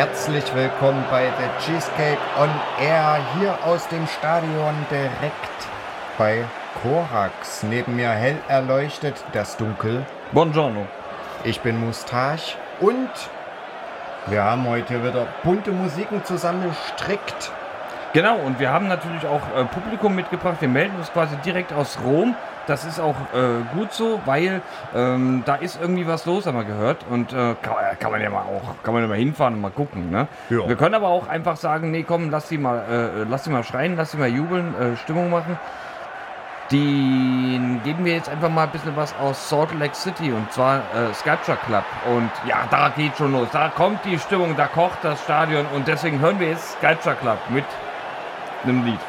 Herzlich willkommen bei The Cheesecake on Air hier aus dem Stadion direkt bei Korax. Neben mir hell erleuchtet das Dunkel. Buongiorno. Ich bin Mustache und wir haben heute wieder bunte Musiken zusammengestrickt. Genau, und wir haben natürlich auch äh, Publikum mitgebracht. Wir melden uns quasi direkt aus Rom. Das ist auch äh, gut so, weil ähm, da ist irgendwie was los, haben wir gehört. Und äh, kann, kann, man ja mal auch, kann man ja mal hinfahren und mal gucken. Ne? Ja. Wir können aber auch einfach sagen, nee, komm, lass sie mal, äh, lass sie mal schreien, lass sie mal jubeln, äh, Stimmung machen. Den geben wir jetzt einfach mal ein bisschen was aus Salt Lake City und zwar äh, Sculpture Club. Und ja, da geht schon los. Da kommt die Stimmung, da kocht das Stadion und deswegen hören wir jetzt Sculpture Club mit einem Lied.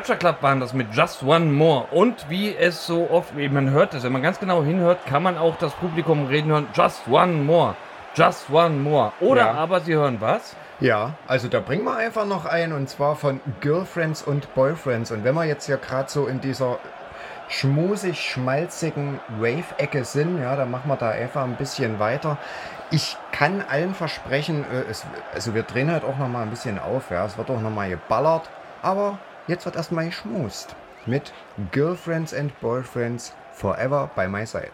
Sculpture Club waren das mit Just One More. Und wie es so oft, wie man hört es, wenn man ganz genau hinhört, kann man auch das Publikum reden hören. Just One More. Just One More. Oder ja. aber sie hören was? Ja, also da bringen wir einfach noch ein und zwar von Girlfriends und Boyfriends. Und wenn wir jetzt ja gerade so in dieser schmusig-schmalzigen Wave-Ecke sind, ja, dann machen wir da einfach ein bisschen weiter. Ich kann allen versprechen, äh, es, also wir drehen halt auch noch mal ein bisschen auf, ja, es wird auch noch mal geballert, aber Jetzt wird erstmal geschmust mit Girlfriends and Boyfriends Forever by My Side.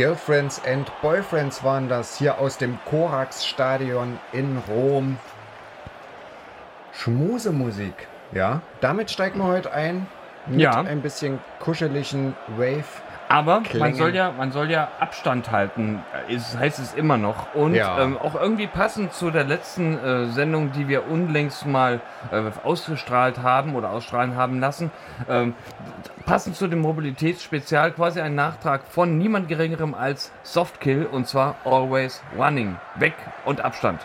Girlfriends and Boyfriends waren das hier aus dem Korax-Stadion in Rom. Schmusemusik, ja. Damit steigen wir heute ein. Mit Ja. ein bisschen kuscheligen Wave. Aber man Klängen. soll, ja, man soll ja Abstand halten, ist, heißt es immer noch. Und Ja. ähm, auch irgendwie passend zu der letzten äh, Sendung, die wir unlängst mal äh, ausgestrahlt haben oder ausstrahlen haben lassen, ähm, passend zu dem Mobilitätsspezial quasi ein Nachtrag von niemand Geringerem als Softkill und zwar Always Running. Weg und Abstand.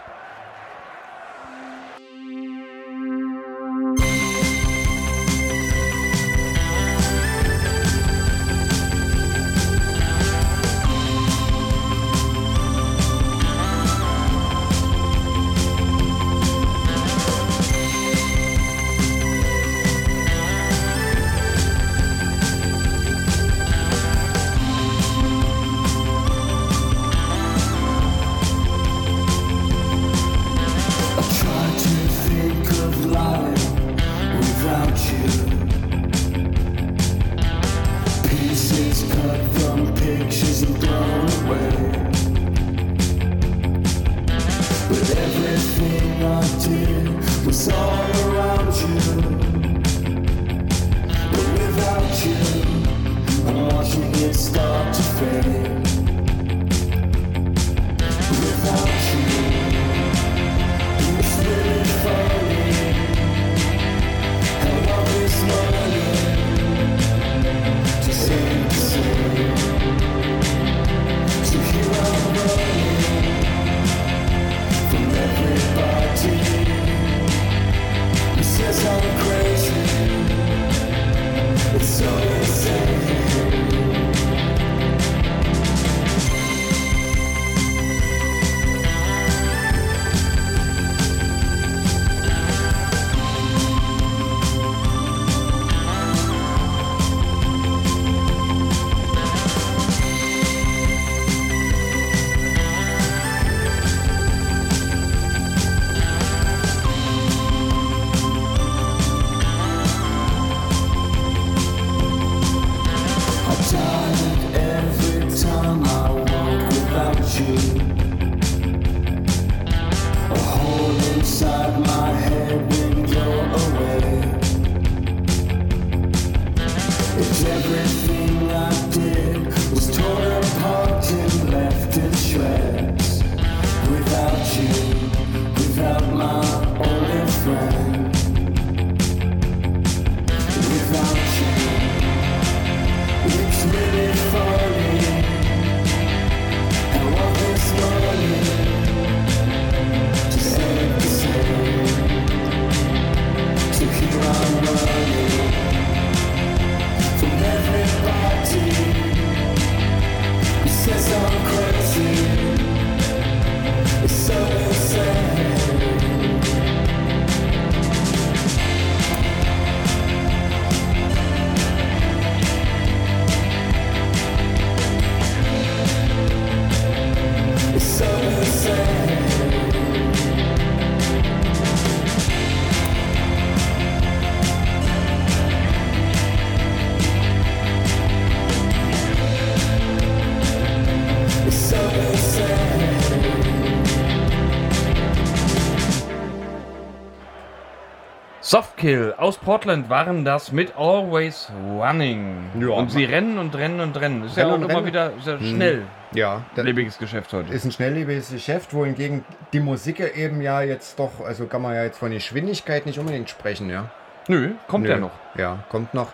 Softkill aus Portland waren das mit Always Running. Ja. und sie rennen und rennen und rennen. Ist Rennen ja auch und immer rennen. wieder sehr schnell. Ja, Lebiges Geschäft heute. ist ein schnelllebiges Geschäft, wohingegen die Musik eben ja jetzt doch, also kann man ja jetzt von Geschwindigkeit nicht unbedingt sprechen, ja. Nö, kommt Nö. ja noch. Ja, kommt noch.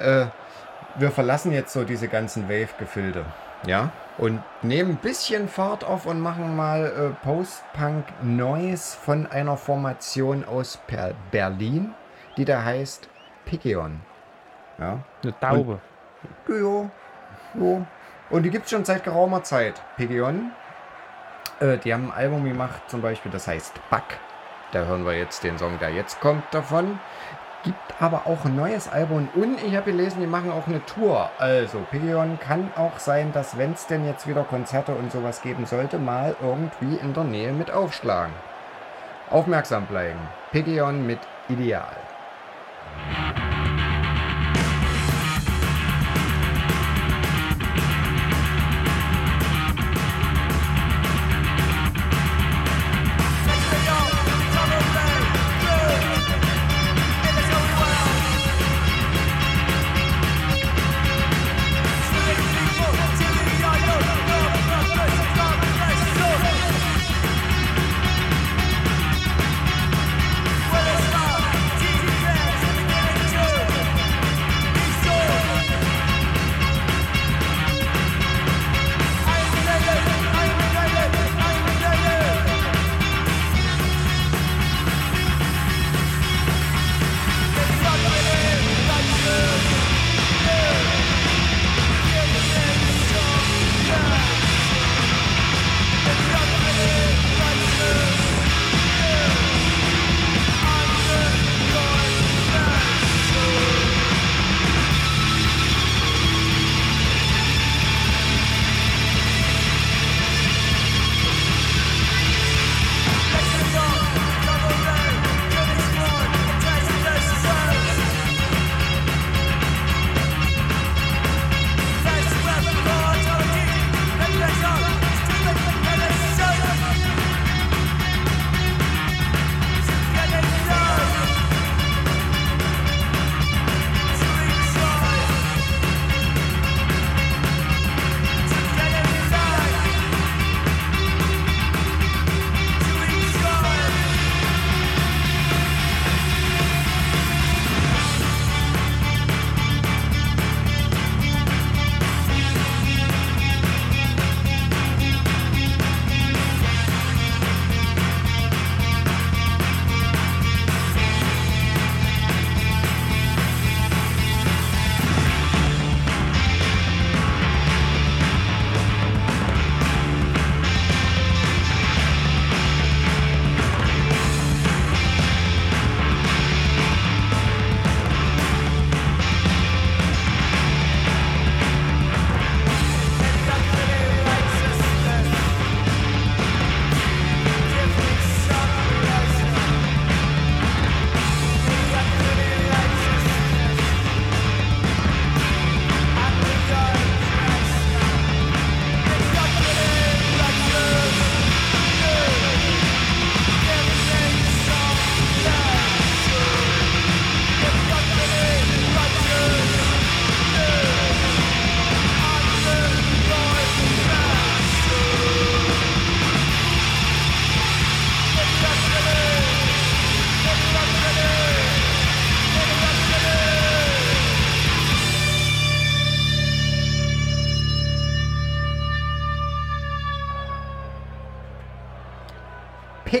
Äh, wir verlassen jetzt so diese ganzen Wave-Gefilde, ja, und nehmen ein bisschen Fahrt auf und machen mal äh, Post-Punk Noise von einer Formation aus per Berlin, die da heißt Pigeon. Ja, Eine Taube. Jo, jo. Und die gibt es schon seit geraumer Zeit. Pigeon. Äh, die haben ein Album gemacht, zum Beispiel, das heißt Bug. Da hören wir jetzt den Song, der jetzt kommt davon. Gibt aber auch ein neues Album und ich habe gelesen, die machen auch eine Tour. Also, Pigeon kann auch sein, dass, wenn es denn jetzt wieder Konzerte und sowas geben sollte, mal irgendwie in der Nähe mit aufschlagen. Aufmerksam bleiben. Pigeon mit Ideal. Bye.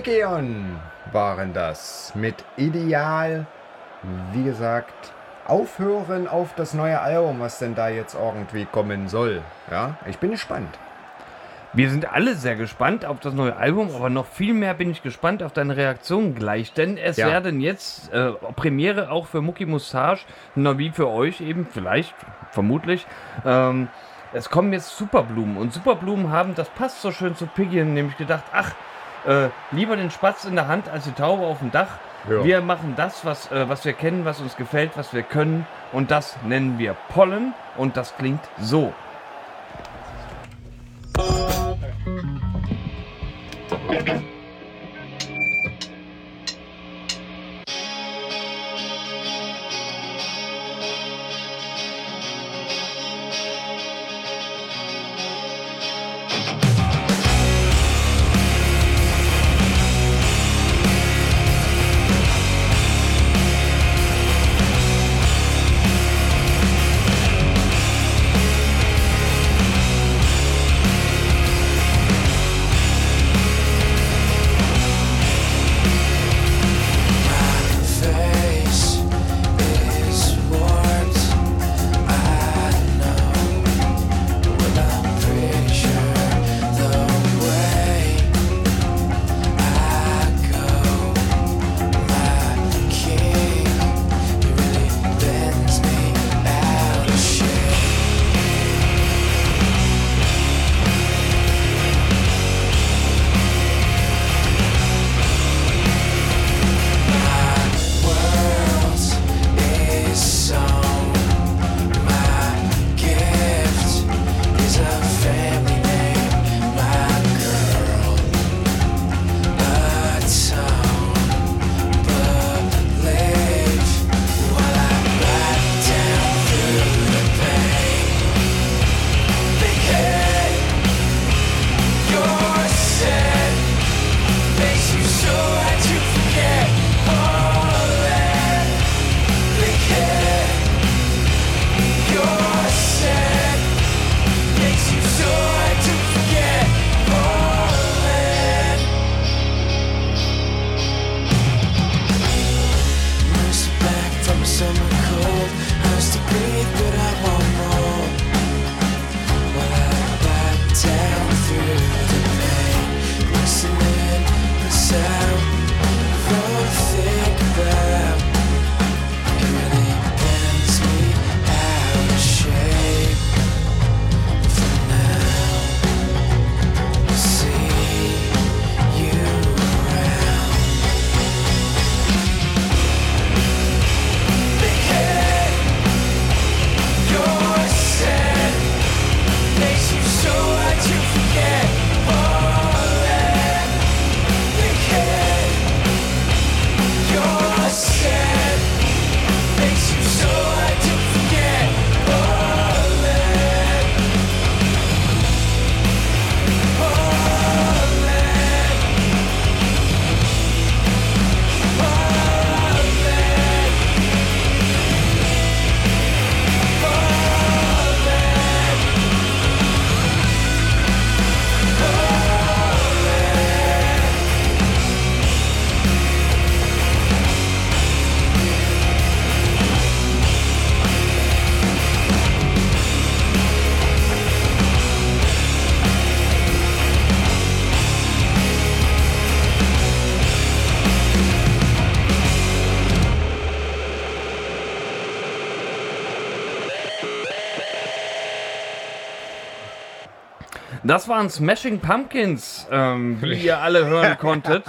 Pickeon waren das mit Ideal. Wie gesagt, aufhören auf das neue Album, was denn da jetzt irgendwie kommen soll. Ja, ich bin gespannt. Wir sind alle sehr gespannt auf das neue Album, aber noch viel mehr bin ich gespannt auf deine Reaktion gleich, denn es Ja. werden jetzt äh, Premiere auch für Mucki Mustache, na wie für euch eben, vielleicht, vermutlich. Ähm, es kommen jetzt Superblumen und Superblumen haben, das passt so schön zu Piggy, nämlich gedacht, ach, äh, lieber den Spatz in der Hand als die Taube auf dem Dach. Ja. Wir machen das, was, äh, was wir kennen, was uns gefällt, was wir können und das nennen wir Pollen und das klingt so. Das waren Smashing Pumpkins, ähm, wie ihr alle hören konntet.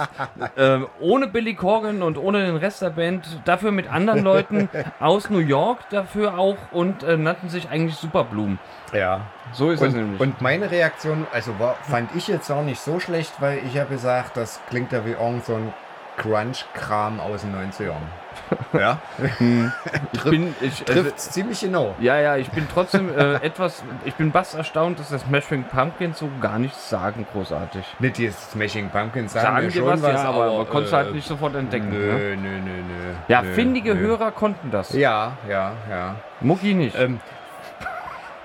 ähm, ohne Billy Corgan und ohne den Rest der Band. Dafür mit anderen Leuten aus New York dafür auch und äh, nannten sich eigentlich Superblumen. Ja. So ist es Und, nämlich. und meine Reaktion, also war, fand ich jetzt auch nicht so schlecht, weil ich habe gesagt, das klingt ja wie irgend so ein Crunch-Kram aus den 90ern. Ja, ich bin, ich, also, trifft ziemlich genau. ja, ja, ich bin trotzdem äh, etwas, ich bin bass erstaunt, dass das Smashing Pumpkins so gar nichts sagen, großartig. Nicht die Smashing Pumpkins sagen, Sagen schon was, was, ja, aber, aber äh, konntest halt nicht sofort entdecken. Nö, Ne? nö, nö, nö. Ja, nö, findige nö. Hörer konnten das. Ja, ja, ja. Mucki nicht. Ähm,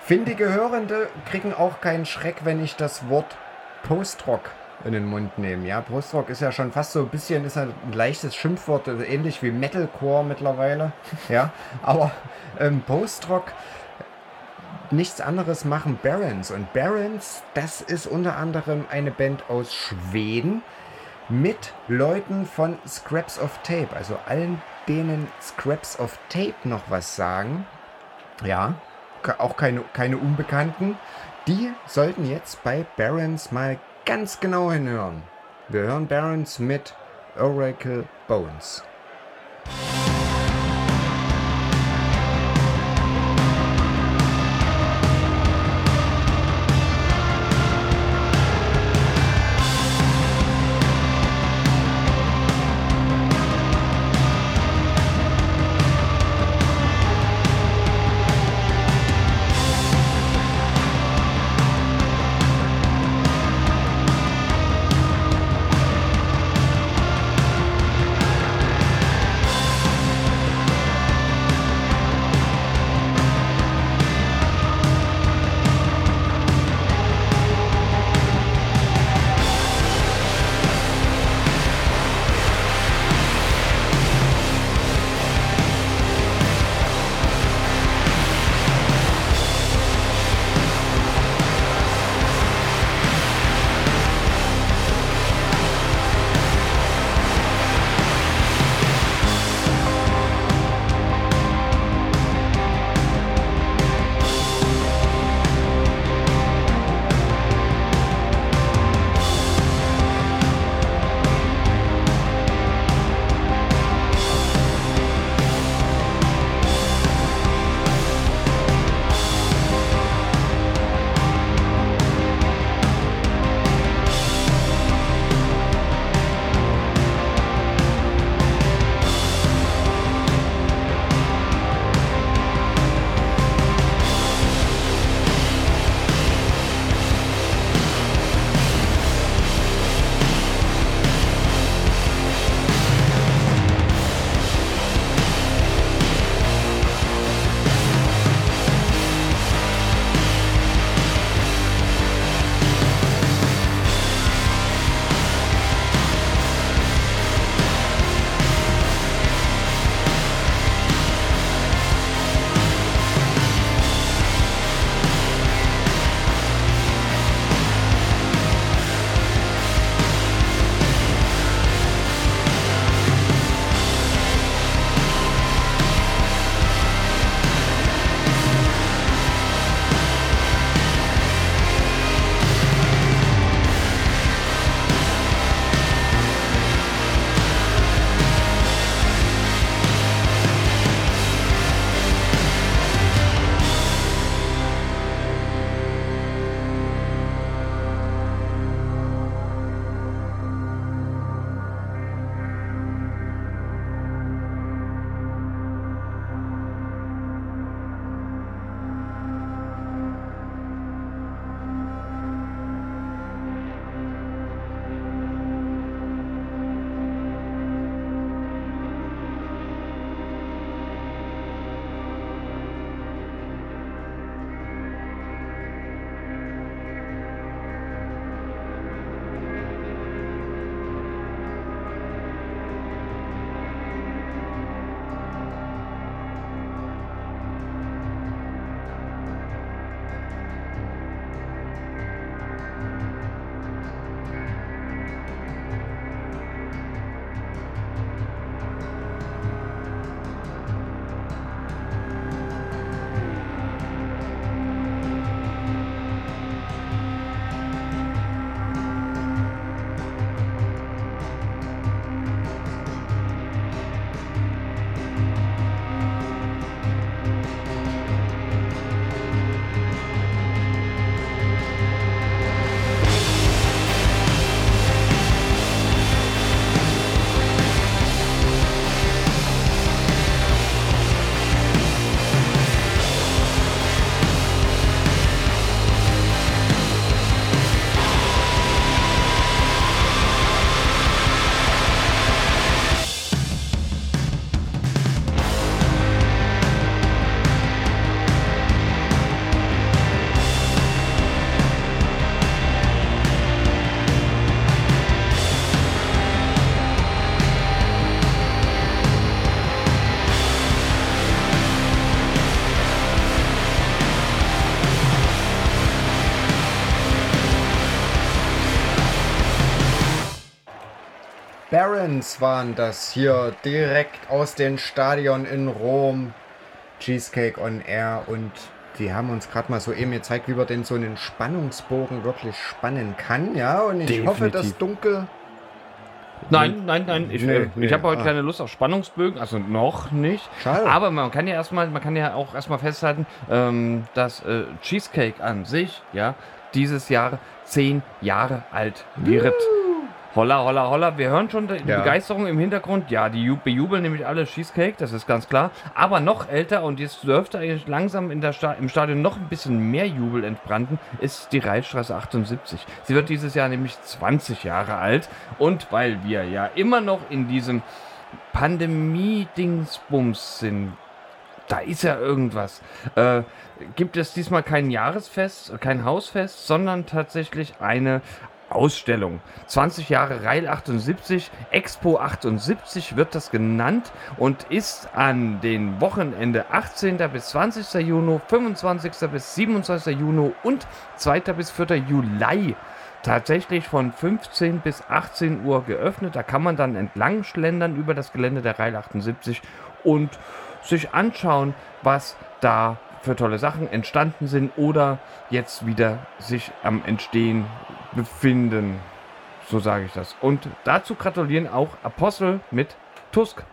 findige Hörende kriegen auch keinen Schreck, wenn ich das Wort Post-Rock in den Mund nehmen. Ja, Brustrock ist ja schon fast so ein bisschen, ist ein leichtes Schimpfwort, also ähnlich wie Metalcore mittlerweile. Ja, aber ähm, Postrock, nichts anderes machen Barons. Und Barons, das ist unter anderem eine Band aus Schweden mit Leuten von Scraps of Tape, also allen denen Scraps of Tape noch was sagen. Ja, auch keine, keine Unbekannten. Die sollten jetzt bei Barons mal ganz genau hinhören. Wir hören Barons mit Oracle Bones. Barons waren das hier direkt aus den Stadion in Rom. Cheesecake on Air und die haben uns gerade mal so eben gezeigt, wie man denn so einen Spannungsbogen wirklich spannen kann. Ja, und ich hoffe, das Definitiv. Dunkel. Nein, nein, nein. Ich, Nee, äh, nee, ich habe heute ah. keine Lust auf Spannungsbögen, also noch nicht. Schade. Aber man kann ja erstmal, man kann ja auch erstmal festhalten, ähm, dass äh, Cheesecake an sich, ja, dieses Jahr zehn Jahre alt wird. Holla, holla, holla. Wir hören schon die Ja. Begeisterung im Hintergrund. Ja, die ju- bejubeln nämlich alle Cheesecake, das ist ganz klar. Aber noch älter und jetzt dürfte eigentlich langsam in der Sta im Stadion noch ein bisschen mehr Jubel entbrannten, ist die Reitstraße 78. Sie wird dieses Jahr nämlich 20 Jahre alt. Und weil wir ja immer noch in diesem Pandemie-Dingsbums sind, da ist ja irgendwas. Äh, gibt es diesmal kein Jahresfest, kein Hausfest, sondern tatsächlich eine Ausstellung. 20 Jahre Rail 78, Expo 78 wird das genannt und ist an den Wochenende 18. bis 20. Juni, 25. bis 27. Juni und 2. bis 4. Juli tatsächlich von 15 bis 18 Uhr geöffnet. Da kann man dann entlang schlendern über das Gelände der Rail 78 und sich anschauen, was da für tolle Sachen entstanden sind oder jetzt wieder sich am Entstehen befinden. So sage ich das. Und dazu gratulieren auch Apostel mit Tusk.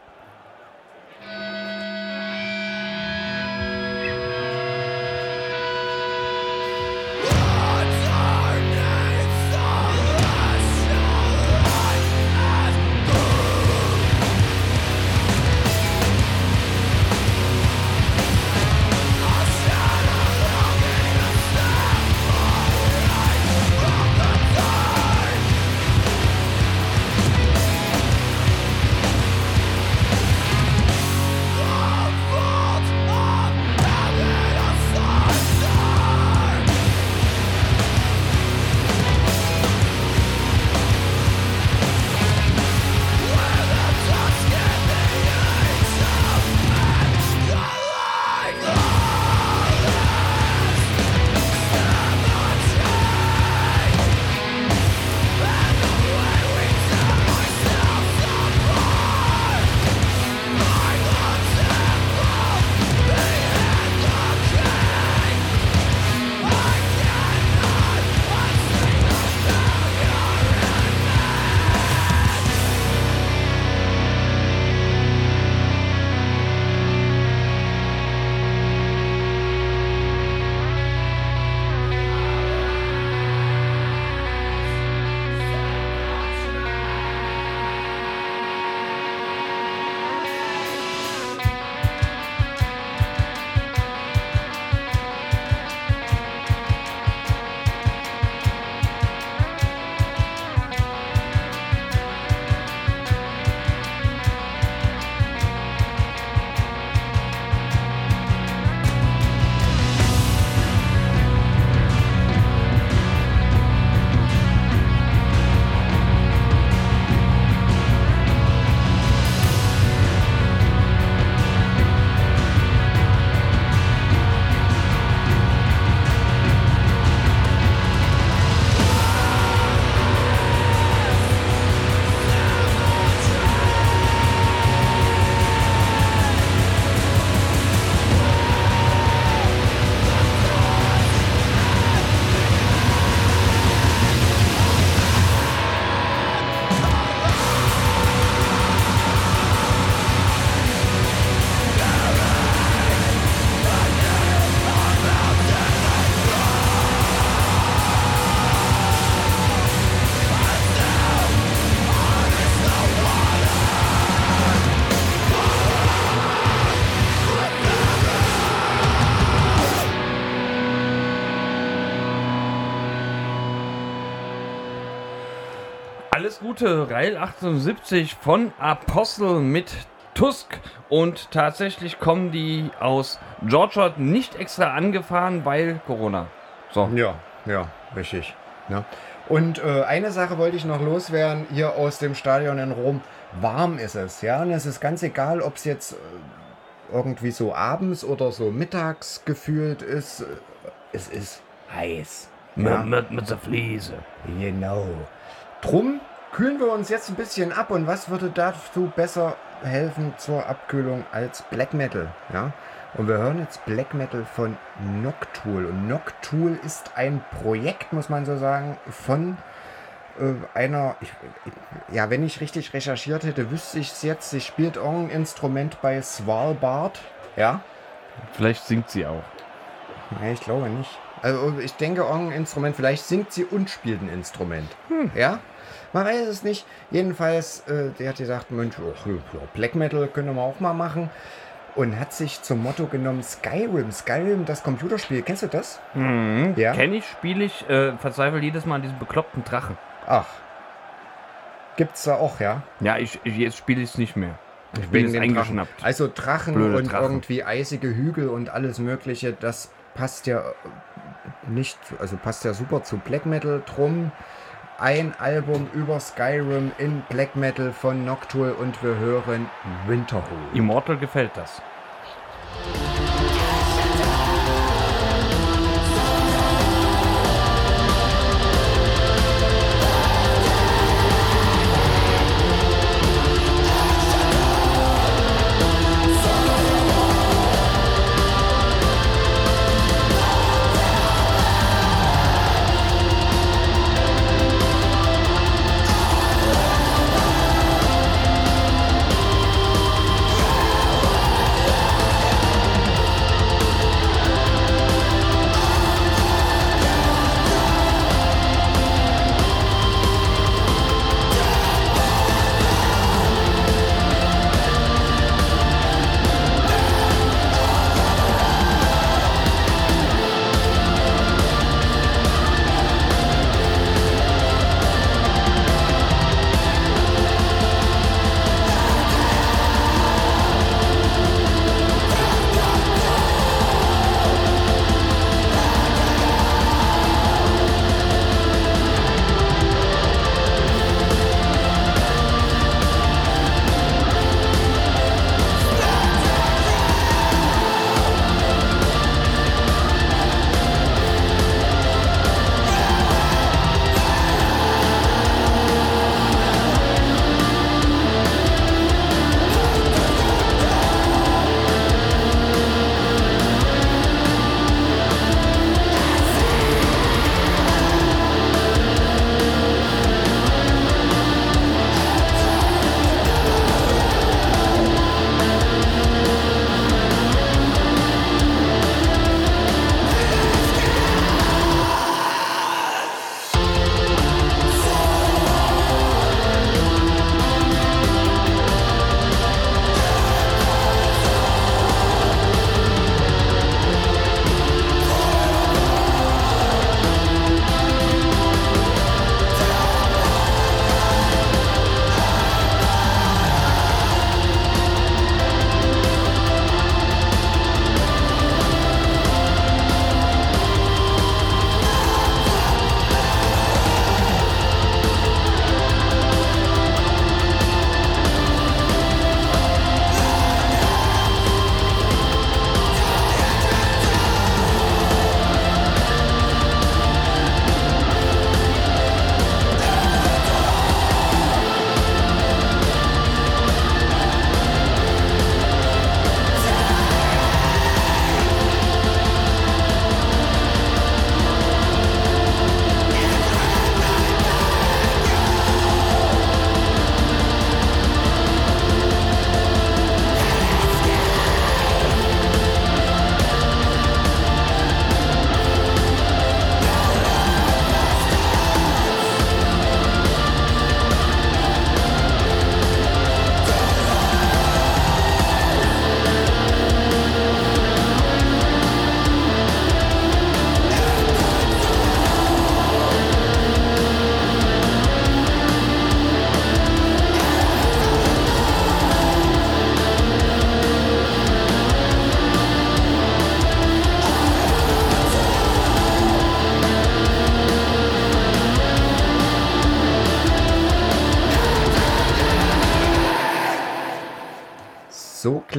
Gute, Rail 78 von Apostel mit Tusk. Und tatsächlich kommen die aus Georgia nicht extra angefahren, weil Corona. So. Ja, ja, richtig. Ja. Und äh, eine Sache wollte ich noch loswerden, hier aus dem Stadion in Rom. Warm ist es, ja. Und es ist ganz egal, ob es jetzt äh, irgendwie so abends oder so mittags gefühlt ist. Es ist heiß. Ja. Mit, mit, mit der Fliese. Genau. Drum kühlen wir uns jetzt ein bisschen ab und was würde dazu besser helfen zur Abkühlung als Black Metal, ja? Und wir hören jetzt Black Metal von Noctool. Und Noctool ist ein Projekt, muss man so sagen, von äh, einer, ich, ja, wenn ich richtig recherchiert hätte, wüsste ich es jetzt. Sie spielt irgendein Instrument bei Svalbard, ja? Vielleicht singt sie auch. Nee, ich glaube nicht. Also ich denke, irgendein Instrument, vielleicht singt sie und spielt ein Instrument. Ja? Man weiß es nicht. Jedenfalls, äh, der hat gesagt, Mensch, Black Metal können wir auch mal machen. Und hat sich zum Motto genommen Skyrim. Skyrim, das Computerspiel. Kennst du das? Mhm. Ja. Kenn ich, spiele ich, äh, verzweifle jedes Mal an diesem bekloppten Drachen. Ach. Gibt's da auch, ja? Ja, ich, ich jetzt spiele ich es nicht mehr. Ich bin dem eingeschnappt. Drachen. Also Drachen Blöde und Drachen. irgendwie eisige Hügel und alles Mögliche, das passt ja nicht, also passt ja super zu Black Metal drum. Ein Album über Skyrim in Black Metal von Noctool und wir hören Winterhold. Immortal gefällt das.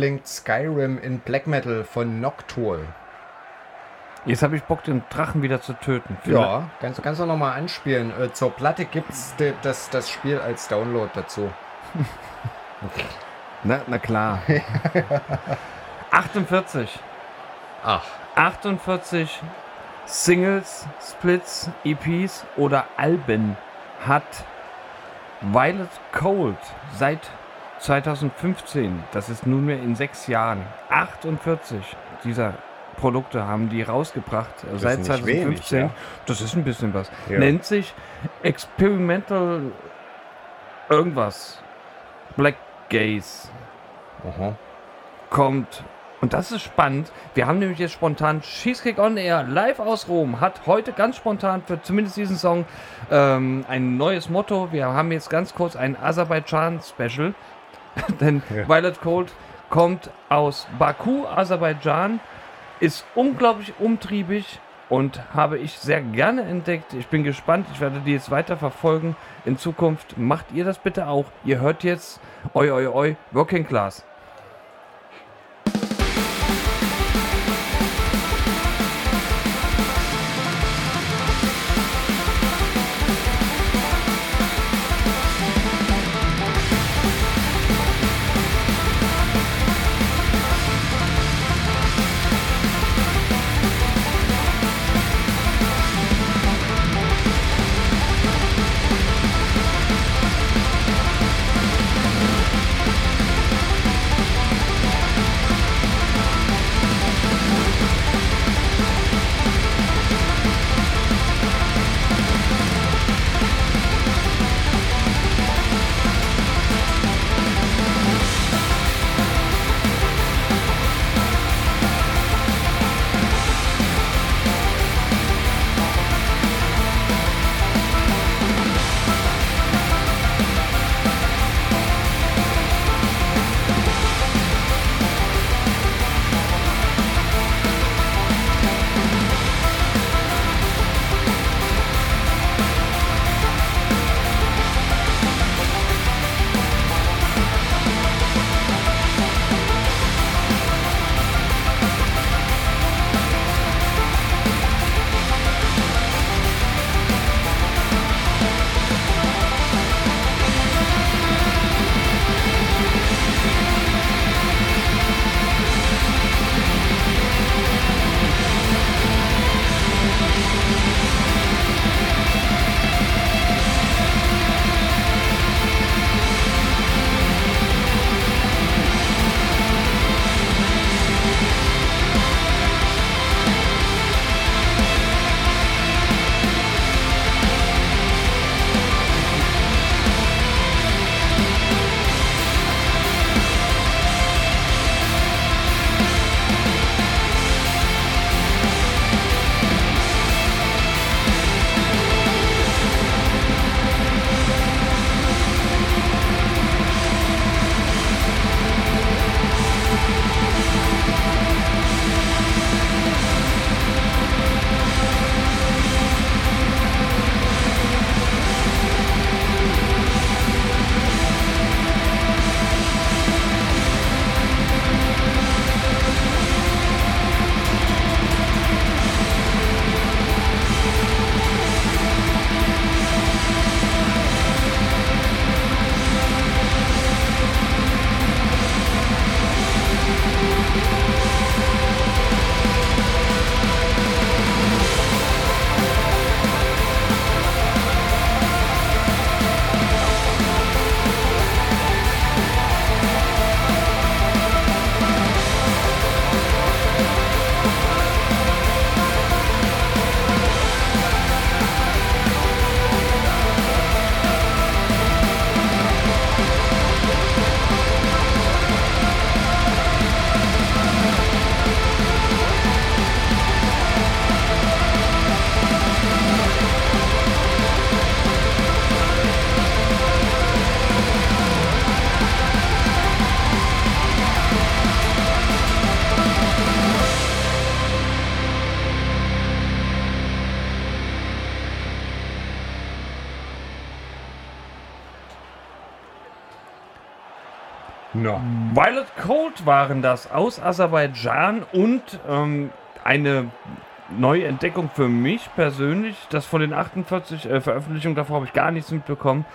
Klingt Skyrim in Black Metal von Noctool. Jetzt habe ich Bock, den Drachen wieder zu töten. Ja, kannst, kannst du nochmal anspielen. Äh, zur Platte gibt es das, das Spiel als Download dazu. Na, na klar. 48. Ach, 48 Singles, Splits, EPs oder Alben hat Violet Cold seit 2015. Das ist nunmehr in sechs Jahren. 48 dieser Produkte haben die rausgebracht äh, seit nicht 2015. wenig, ja. Das ist ein bisschen was. Ja. Nennt sich Experimental irgendwas. Black Gaze aha. kommt. Und das ist spannend. Wir haben nämlich jetzt spontan Cheesecake on Air live aus Rom. Hat heute ganz spontan für zumindest diesen Song ähm, ein neues Motto. Wir haben jetzt ganz kurz ein Aserbaidschan-Special. Denn Ja. Violet Cold kommt aus Baku, Aserbaidschan. Ist unglaublich umtriebig und habe ich sehr gerne entdeckt. Ich bin gespannt. Ich werde die jetzt weiter verfolgen. In Zukunft macht ihr das bitte auch. Ihr hört jetzt Oi Oi Oi Working Class. Violet Cold waren das aus Aserbaidschan und ähm, eine Neuentdeckung für mich persönlich. Das von den 48 äh, Veröffentlichungen davor habe ich gar nichts mitbekommen.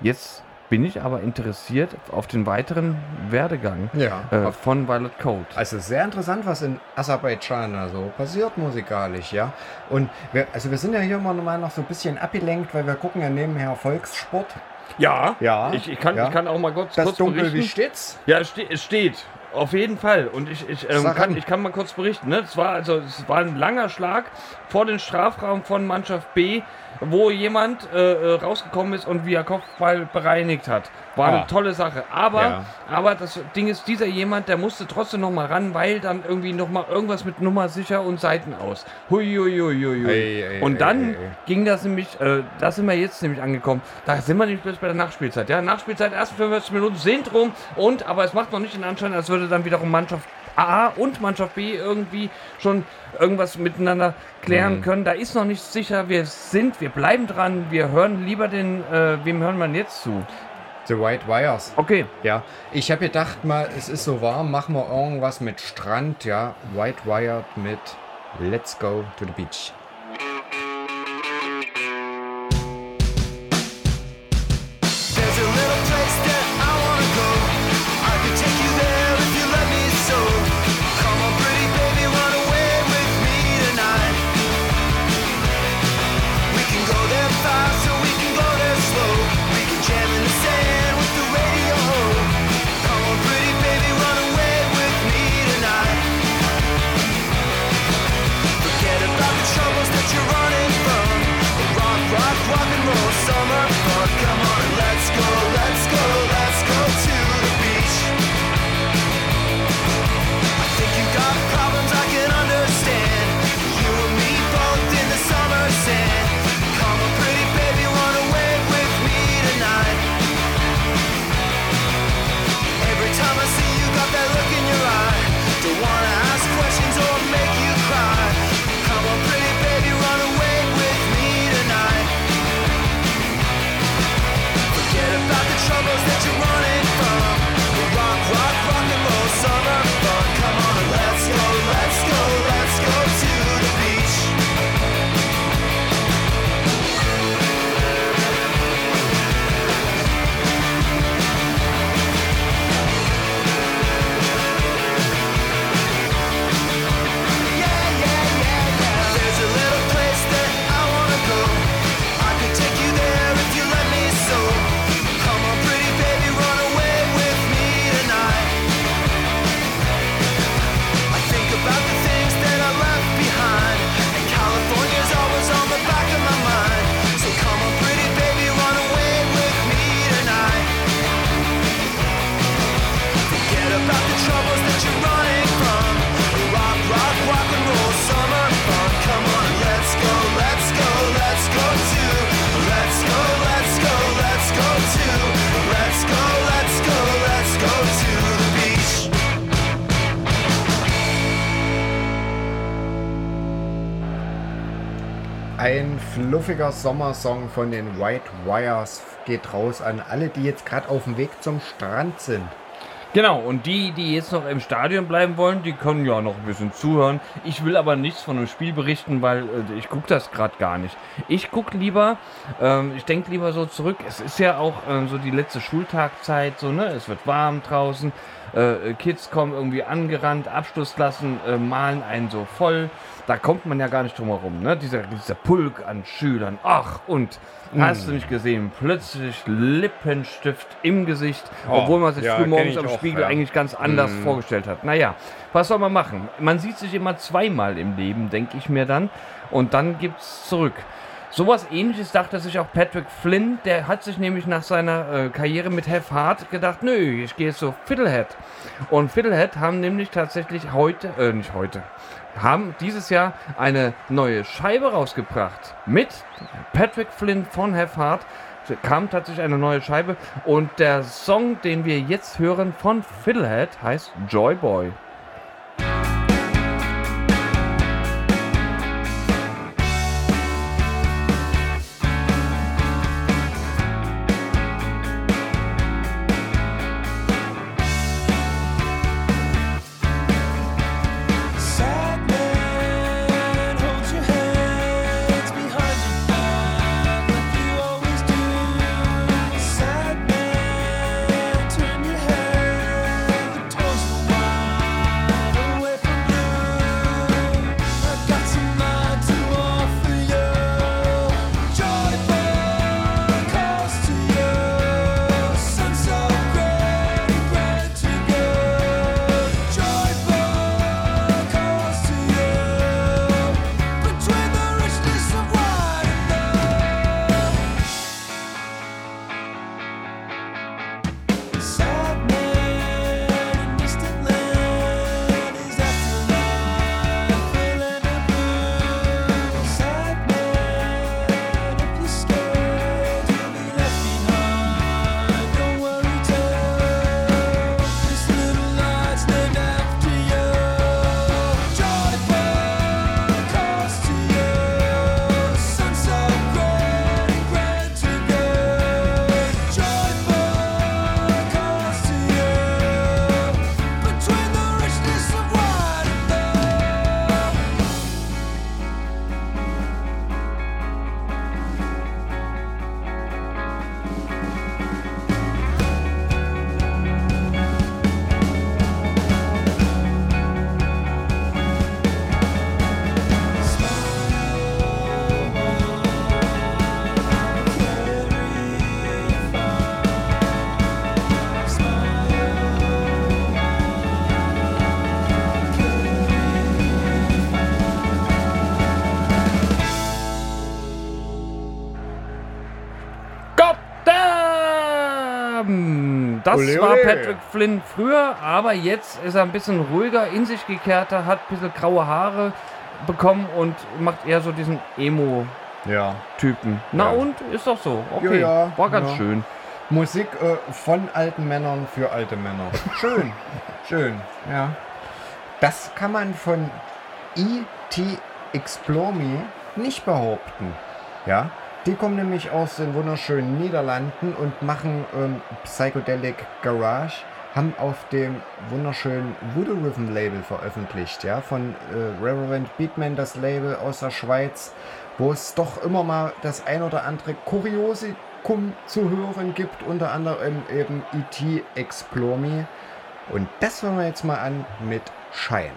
Jetzt bin ich aber interessiert auf den weiteren Werdegang Ja, äh, von Violet Code. Also sehr interessant, was in Aserbaidschan also passiert musikalisch, ja. Und wir, also wir sind ja hier immer mal noch so ein bisschen abgelenkt, weil wir gucken ja nebenher Volkssport. Ja, Ja, Ich, ich, kann, ja. ich kann auch mal kurz, Das kurz Dunkel, berichten. wie steht's? Ja, es, ste es steht. Auf jeden Fall. Und ich, ich, ähm, kann, an. ich kann mal kurz berichten. Ne? Es, war also, es war ein langer Schlag vor den Strafraum von Mannschaft B, wo jemand äh, äh, rausgekommen ist und via Kopfball bereinigt hat. War Ah. eine tolle Sache. Aber, Ja. aber das Ding ist, dieser jemand, der musste trotzdem noch mal ran, weil dann irgendwie noch mal irgendwas mit Nummer sicher und Seiten aus. Hui, hui, hui, hui, hui. Ei, ei, und dann ei. ging das nämlich, äh, da sind wir jetzt nämlich angekommen. Da sind wir nämlich bloß bei der Nachspielzeit. Ja, Nachspielzeit, ersten 45 Minuten sind rum und, aber es macht noch nicht den Anschein, als würde dann wiederum Mannschaft A und Mannschaft B irgendwie schon irgendwas miteinander klären können. Da ist noch nicht sicher. Wir sind, wir bleiben dran. Wir hören lieber den, äh, wem hören wir jetzt zu? The White Wires. Okay. Ja, ich habe gedacht mal, es ist so warm, machen wir irgendwas mit Strand, ja. White Wired mit Let's Go to the Beach. Fluffiger Sommersong von den White Wires geht raus an alle, die jetzt gerade auf dem Weg zum Strand sind. Genau, und die, die jetzt noch im Stadion bleiben wollen, die können ja noch ein bisschen zuhören. Ich will aber nichts von dem Spiel berichten, weil äh, ich gucke das gerade gar nicht. Ich gucke lieber, ähm, ich denke lieber so zurück. Es ist ja auch ähm, so die letzte Schultagzeit, so, ne? Es wird warm draußen. Äh, Kids kommen irgendwie angerannt, Abschlussklassen äh, malen einen so voll. Da kommt man ja gar nicht drum herum, ne? Dieser, dieser Pulk an Schülern. Ach, und hast du nicht gesehen? Plötzlich Lippenstift im Gesicht, Oh, obwohl man sich ja, früh kenn morgens ich am auch, Spiegel ja. eigentlich ganz anders vorgestellt hat. Naja, was soll man machen? Man sieht sich immer zweimal im Leben, denke ich mir dann. Und dann gibt's zurück. Sowas ähnliches dachte sich auch Patrick Flynn. Der hat sich nämlich nach seiner äh, Karriere mit Have Hard gedacht, nö, ich gehe jetzt so Fiddlehead. Und Fiddlehead haben nämlich tatsächlich heute, äh, nicht heute, haben dieses Jahr eine neue Scheibe rausgebracht. Mit Patrick Flynn von Have Hard kam tatsächlich eine neue Scheibe. Und der Song, den wir jetzt hören von Fiddlehead, heißt Joy Boy. Das Ole, war ole. Patrick Flynn früher, aber jetzt ist er ein bisschen ruhiger, in sich gekehrter, hat ein bisschen graue Haare bekommen und macht eher so diesen Emo-Typen. Ja. Na Ja. und? Ist doch so. Okay. Ja, war ganz schön. Musik äh, von alten Männern für alte Männer. Schön, schön, ja. Das kann man von E.T. Explore Me nicht behaupten. Ja, die kommen nämlich aus den wunderschönen Niederlanden und machen ähm, Psychedelic Garage, haben auf dem wunderschönen Voodoo Rhythm Label veröffentlicht, ja, von äh, Reverend Beatman, das Label aus der Schweiz, wo es doch immer mal das ein oder andere Kuriosikum zu hören gibt, unter anderem eben E.T. Explore Me. Und das hören wir jetzt mal an mit Schein.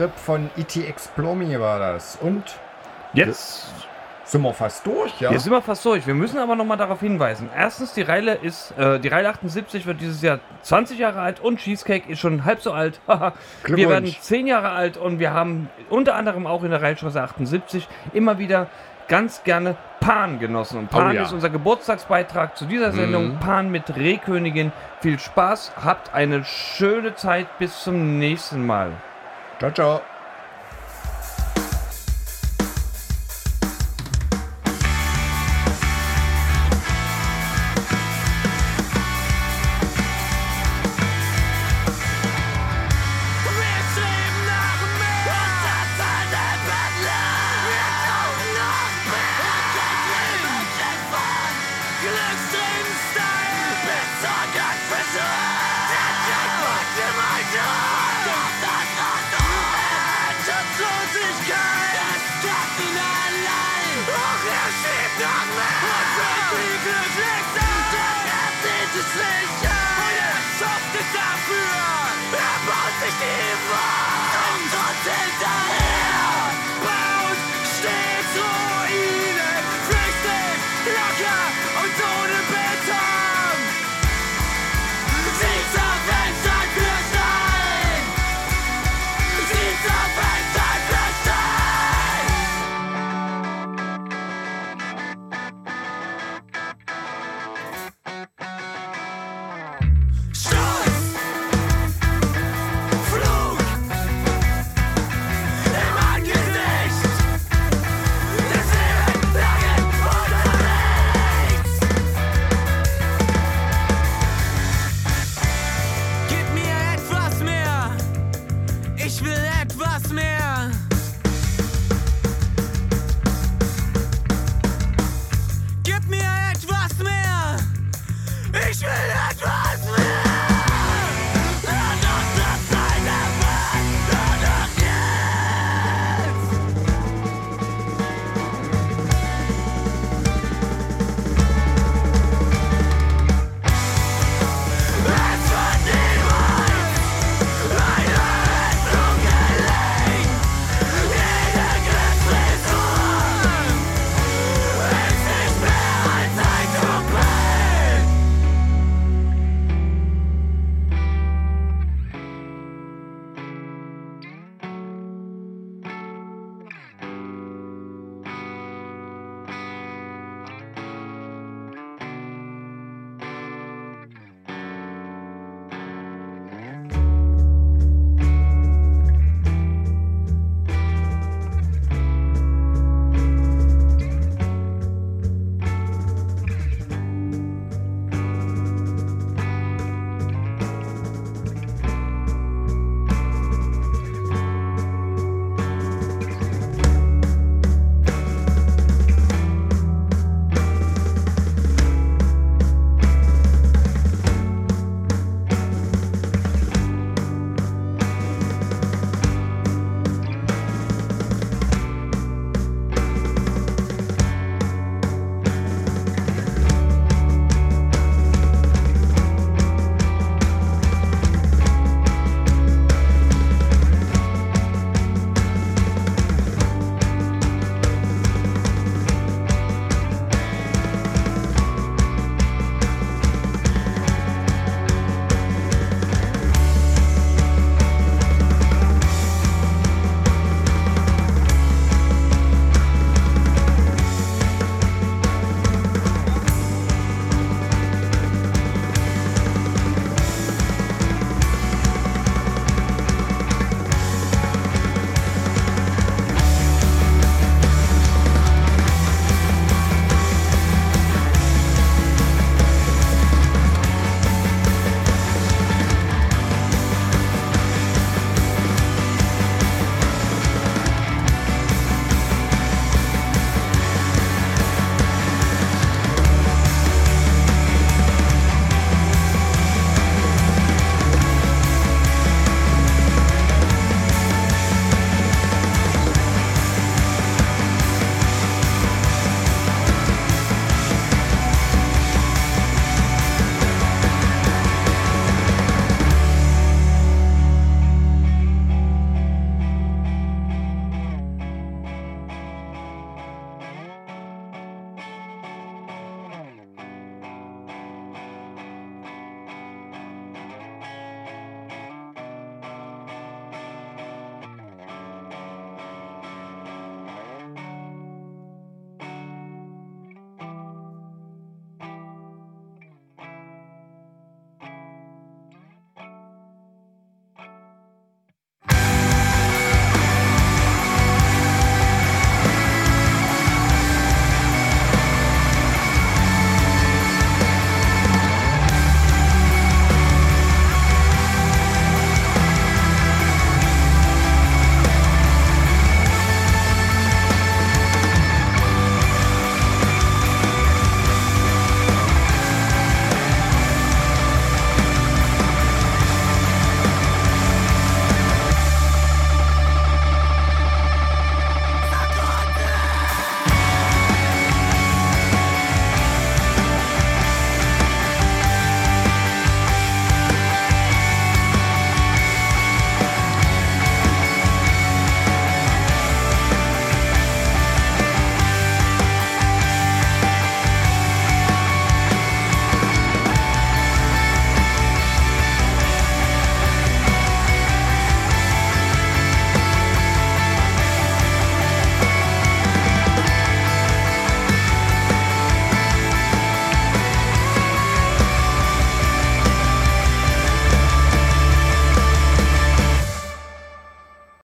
Trip von E.T. Explore Me war das. Und Jetzt, sind wir fast durch, ja? jetzt sind wir fast durch. Wir müssen aber noch mal darauf hinweisen. Erstens, die Reile ist, äh, die Reile 78 wird dieses Jahr 20 Jahre alt und Cheesecake ist schon halb so alt. Wir werden 10 Jahre alt und wir haben unter anderem auch in der Reilstraße 78 immer wieder ganz gerne Pan genossen. Und Pan Oh ja. ist unser Geburtstagsbeitrag zu dieser Sendung. Pan mit Rehkönigin. Viel Spaß, habt eine schöne Zeit. Bis zum nächsten Mal. Ciao, ciao.